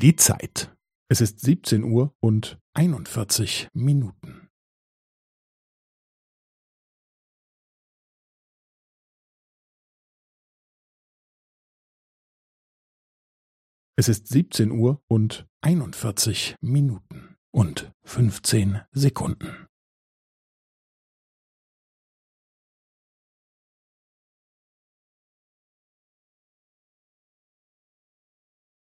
Die Zeit. Es ist 17 Uhr und 41 Minuten. Es ist 17 Uhr und 41 Minuten und 15 Sekunden.